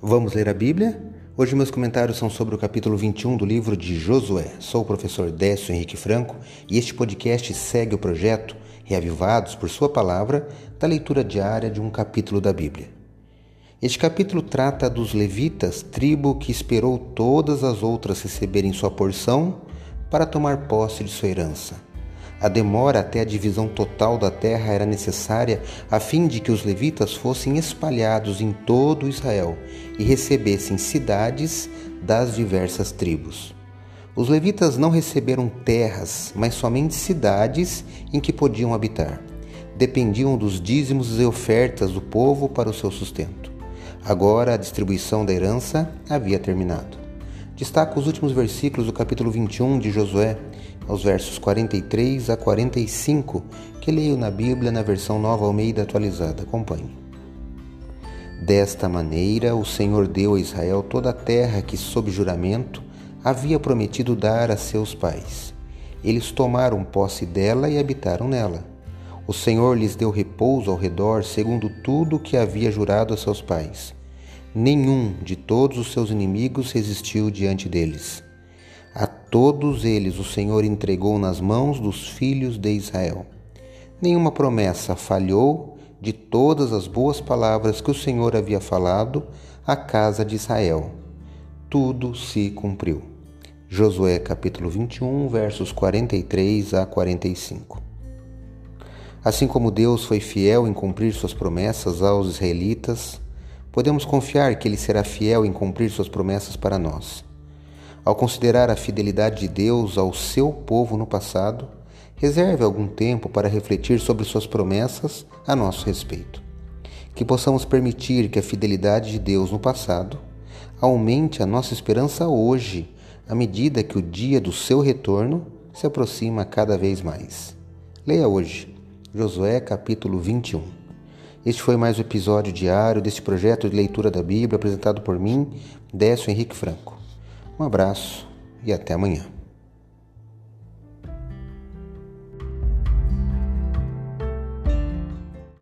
Vamos ler a Bíblia? Hoje meus comentários são sobre o capítulo 21 do livro de Josué. Sou o professor Décio Henrique Franco e este podcast segue o projeto Reavivados por Sua Palavra da leitura diária de um capítulo da Bíblia. Este capítulo trata dos levitas, tribo que esperou todas as outras receberem sua porção para tomar posse de sua herança. A demora até a divisão total da terra era necessária a fim de que os levitas fossem espalhados em todo Israel e recebessem cidades das diversas tribos. Os levitas não receberam terras, mas somente cidades em que podiam habitar. Dependiam dos dízimos e ofertas do povo para o seu sustento. Agora a distribuição da herança havia terminado. Destaco os últimos versículos do capítulo 21 de Josué, aos versos 43 a 45, que leio na Bíblia na versão Nova Almeida atualizada. Acompanhe. Desta maneira, o Senhor deu a Israel toda a terra que, sob juramento, havia prometido dar a seus pais. Eles tomaram posse dela e habitaram nela. O Senhor lhes deu repouso ao redor, segundo tudo o que havia jurado a seus pais nenhum de todos os seus inimigos resistiu diante deles. A todos eles o Senhor entregou nas mãos dos filhos de Israel. Nenhuma promessa falhou de todas as boas palavras que o Senhor havia falado à casa de Israel. Tudo se cumpriu. Josué capítulo 21, versos 43 a 45. Assim como Deus foi fiel em cumprir suas promessas aos israelitas, podemos confiar que Ele será fiel em cumprir suas promessas para nós. Ao considerar a fidelidade de Deus ao seu povo no passado, reserve algum tempo para refletir sobre suas promessas a nosso respeito. Que possamos permitir que a fidelidade de Deus no passado aumente a nossa esperança hoje, à medida que o dia do seu retorno se aproxima cada vez mais. Leia hoje, Josué capítulo 21. Este foi mais um episódio diário deste projeto de leitura da Bíblia apresentado por mim, Décio Henrique Franco. Um abraço e até amanhã.